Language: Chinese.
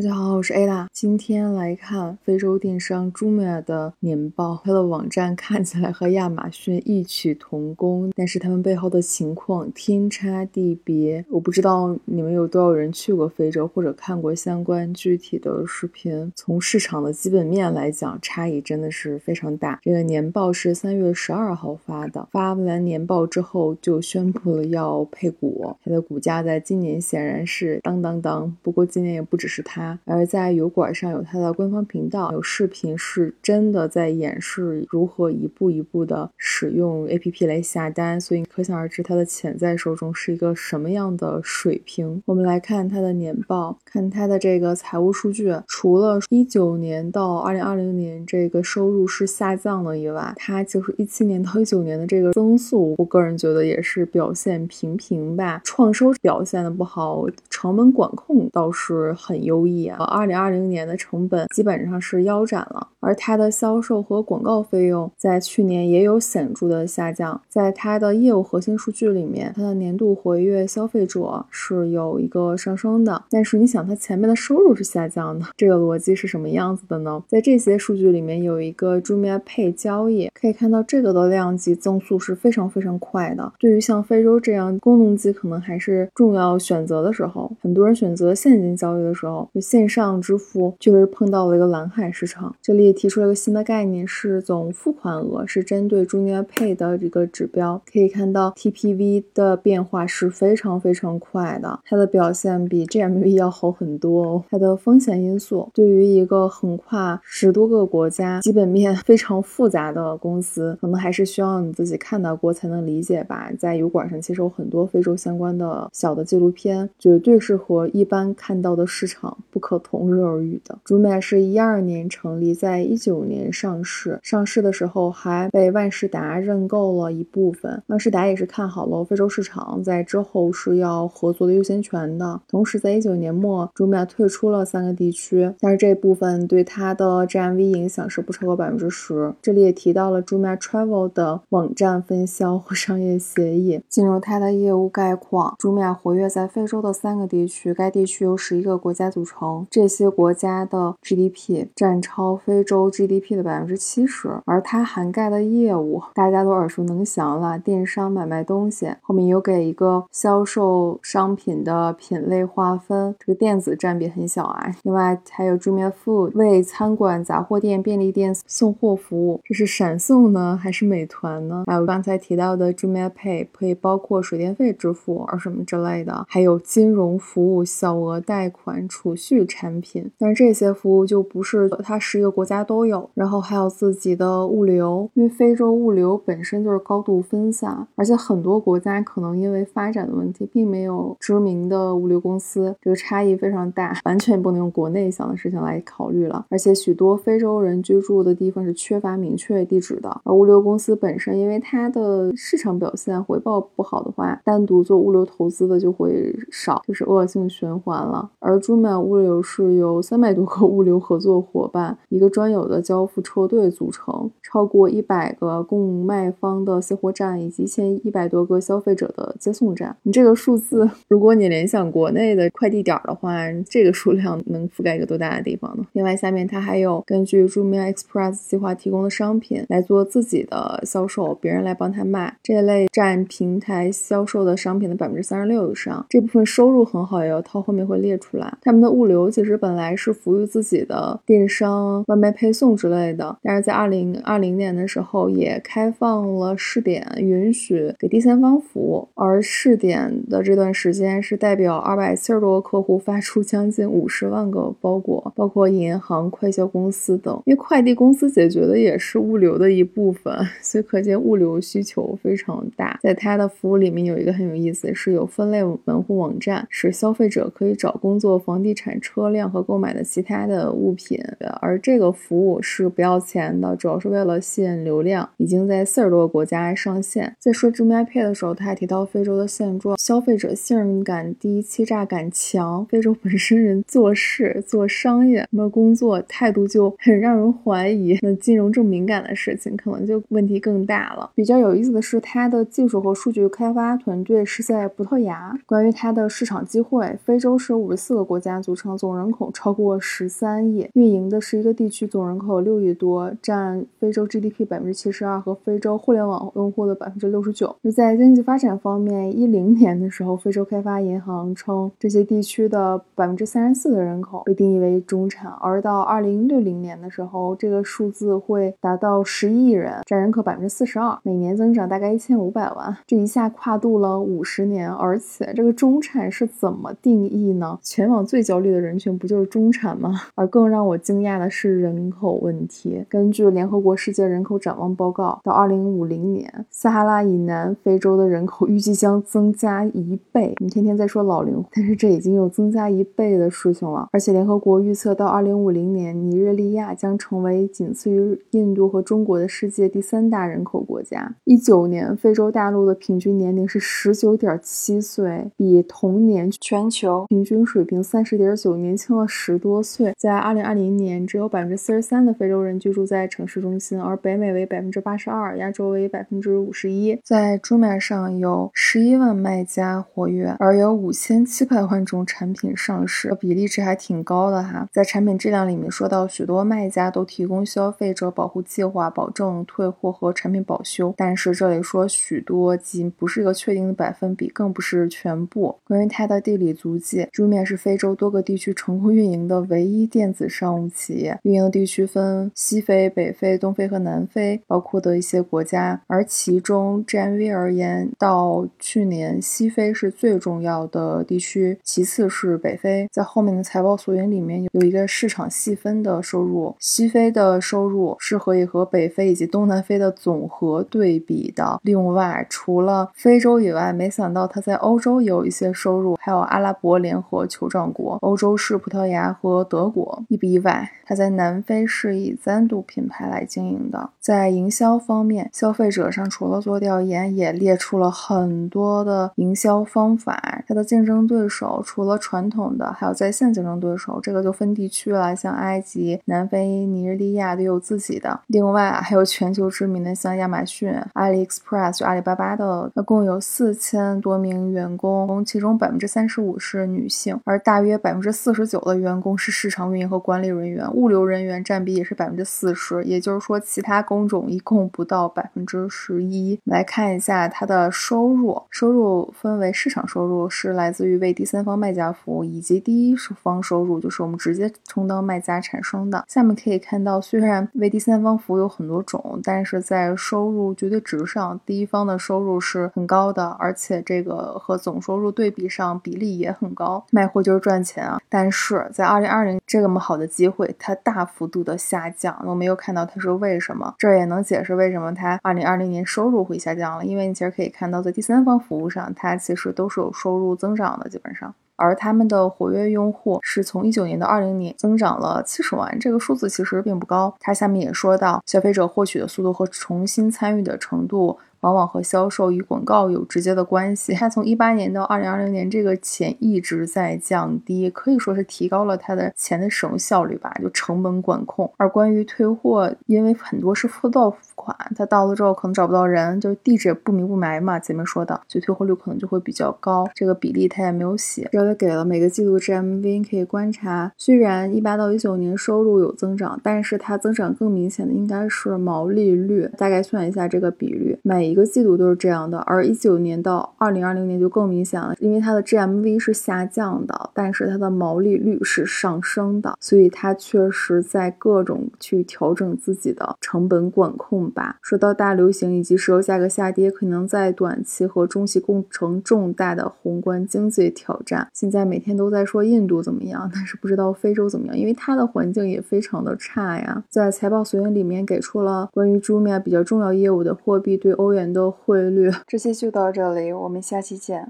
大家好，我是 Ada，今天来看非洲电商 Jumia 的年报。它的网站看起来和亚马逊异曲同工，但是它们背后的情况天差地别。我不知道你们有多少人去过非洲，或者看过相关具体的视频。从市场的基本面来讲，差异真的是非常大。这个年报是三月十二号发的，发完年报之后就宣布了要配股，它的股价在今年显然是当当当。不过今年也不只是它。而在油管上有它的官方频道，有视频是真的在演示如何一步一步的使用 APP 来下单，所以可想而知它的潜在受众是一个什么样的水平。我们来看它的年报，看它的这个财务数据，除了一九年到二零二零年这个收入是下降了以外，它就是一七年到一九年的这个增速，我个人觉得也是表现平平吧。创收表现的不好，成本管控倒是很优异。二零二零年的成本基本上是腰斩了，而它的销售和广告费用在去年也有显著的下降。在它的业务核心数据里面，它的年度活跃消费者是有一个上升的，但是你想，它前面的收入是下降的，这个逻辑是什么样子的呢？在这些数据里面有一个 Jumia Pay 交易，可以看到这个的量级增速是非常非常快的。对于像非洲这样功能机可能还是重要选择的时候，很多人选择现金交易的时候，线上支付确实碰到了一个蓝海市场。这里提出了一个新的概念，是总付款额，是针对 Jumia Pay 的这个指标。可以看到 TPV 的变化是非常非常快的，它的表现比 GMV 要好很多。哦。它的风险因素，对于一个横跨十多个国家、基本面非常复杂的公司，可能还是需要你自己看到过才能理解吧。在油管上其实有很多非洲相关的小的纪录片，绝对是和一般看到的市场不。可同日而语的。Jumia 是一二年成立，在一九年上市。上市的时候还被万事达认购了一部分。万事达也是看好了非洲市场，在之后是要合作的优先权的。同时，在一九年末，Jumia 退出了三个地区，但是这部分对它的 GMV 影响是不超过百分之十。这里也提到了 Jumia Travel 的网站分销和商业协议。进入它的业务概况，Jumia 活跃在非洲的三个地区，该地区由十一个国家组成。这些国家的 GDP 占超非洲 GDP 的百分之七十，而它涵盖的业务大家都耳熟能详了，电商买卖东西。后面有给一个销售商品的品类划分，这个电子占比很小啊。另外还有 Jumia Food 为餐馆、杂货店、便利店送货服务，这是闪送呢还是美团呢？还有刚才提到的 Jumia Pay 可以包括水电费支付而什么之类的，还有金融服务、小额贷款、储蓄。产品，但是这些服务就不是它十一个国家都有，然后还有自己的物流，因为非洲物流本身就是高度分散，而且很多国家可能因为发展的问题，并没有知名的物流公司，这个差异非常大，完全不能用国内想的事情来考虑了。而且许多非洲人居住的地方是缺乏明确地址的，而物流公司本身因为它的市场表现回报不好的话，单独做物流投资的就会少，就是恶性循环了。而珠满物流流。是由三百多个物流合作伙伴、一个专有的交付车队组成，超过一百个供卖方的卸货站，以及一千一百多个消费者的接送站。你这个数字，如果你联想国内的快递点的话，这个数量能覆盖一个多大的地方呢？另外，下面它还有根据著名 Express 计划提供的商品来做自己的销售，别人来帮他卖。这类占平台销售的商品的百分之三十六以上，这部分收入很好，也要套后面会列出来。他们的物流流。其实本来是服务于自己的电商、外卖配送之类的，但是在二零二零年的时候也开放了试点，允许给第三方服务。而试点的这段时间是代表二百七十多个客户发出将近五十万个包裹，包括银行、快销公司等。因为快递公司解决的也是物流的一部分，所以可见物流需求非常大。在它的服务里面有一个很有意思，是有分类门户网站，使消费者可以找工作、房地产、车。辆和购买的其他的物品，而这个服务是不要钱的，主要是为了吸引流量，已经在四十多个国家上线。在说 JumiaPay 的时候，他还提到非洲的现状：消费者信任感低，欺诈感强。非洲本身人做事、做商业、什么工作态度就很让人怀疑。那金融这么敏感的事情，可能就问题更大了。比较有意思的是，它的技术和数据开发团队是在葡萄牙。关于它的市场机会，非洲是五十四个国家组成，总人口超过十三亿，运营的是一个地区总人口六亿多，占非洲 GDP 百分之七十二和非洲互联网用户的百分之六十九。那在经济发展方面，一零年的时候，非洲开发银行称这些地区的百分之三十四的人口被定义为中产，而到二零六零年的时候，这个数字会达到十亿人，占人口百分之四十二，每年增长大概一千五百万，这一下跨度了五十年，而且这个中产是怎么定义呢？全网最焦虑的人群不就是中产吗？而更让我惊讶的是人口问题。根据联合国世界人口展望报告，到二零五零年，撒哈拉以南非洲的人口预计将增加一倍。你天天在说老龄化，但是这已经有增加一倍的事情了。而且联合国预测到二零五零年，尼日利亚将成为仅次于印度和中国的世界第三大人口国家。一九年，非洲大陆的平均年龄是十九点七岁，比同年全球平均水平三十点九年轻了十多岁。在二零二零年，只有百分之四十三的非洲人居住在城市中心，而北美为百分之八十二，亚洲为百分之五十一。在桌面上有十一万卖家活跃，而有五千七百万种产品上市，比例值还挺高的哈。在产品质量里面说到，许多卖家都提供消费者保护计划，保证退货和产品保修。但是这里说许多，仅不是一个确定的百分比，更不是全部。关于它的地理足迹桌面是非洲多个地区成功运营的唯一电子商务企业。运营地区分西非、北非、东非和南非，包括的一些国家。而其中 GMV 而言，到去年西非是最重要的地区，其次是北非。在后面的财报索引里面有一个市场细分的收入，西非的收入是可以和北非以及东南非的总和对比的。另外，除了非洲以外，没想到它在欧洲也有一些收入，还有阿拉伯联合酋长国，欧洲是葡萄牙和德国。意不意外？它在南非是以 Zando 品牌来经营的。在营销方面，消费者上除了做调研，也列出了很多的营销方法。它的竞争对手除了传统的，还有在线竞争对手，这个就分地区了，像埃及、南非、尼日利亚都有自己的。另外还有全球知名的，像亚马逊、AliExpress 就阿里巴巴的，它共有四千多名员工，其中百分之三十五是女性，而大约百分之四十九的员工是市场运营和管理人员，物流人员占比也是百分之四十，也就是说其他工种一共不到百分之十一。来看一下它的收入，收入分为市场收入是来自于为第三方卖家服务，以及第一方收入就是我们直接充当卖家产生的。下面可以看到，虽然为第三方服务有很多种，但是在收入绝对值上，第一方的收入是很高的，而且这个和总收入对比上比例也很高。卖货就是赚钱啊！但是在二零二零这么好的机会，它大幅度的下降，我没有看到它是为什么。这也能解释为什么它二零二零年收入会下降了，因为你其实可以看到，在第三方服务上，它其实都是有收入增长的，基本上。而他们的活跃用户是从一九年到二零年增长了七十万，这个数字其实并不高。它下面也说到，消费者获取的速度和重新参与的程度。往往和销售与广告有直接的关系。它从一八年到二零二零年，这个钱一直在降低，可以说是提高了它的钱的使用效率吧，就成本管控。而关于退货，因为很多是付到付款，它到了之后可能找不到人，就是地址不明不白嘛，前面说的，所以退货率可能就会比较高。这个比例它也没有写，这里给了每个季度 GMV 可以观察。虽然一八到一九年收入有增长，但是它增长更明显的应该是毛利率。大概算一下这个比率，每一个季度都是这样的，而一九年到二零二零年就更明显了，因为它的 GMV 是下降的，但是它的毛利率是上升的，所以它确实在各种去调整自己的成本管控吧。说到大流行以及石油价格下跌，可能在短期和中期构成重大的宏观经济挑战。现在每天都在说印度怎么样，但是不知道非洲怎么样，因为它的环境也非常的差呀。在财报索引里面给出了关于 Jumia 比较重要业务的货币对欧元。的汇率，这期就到这里，我们下期见。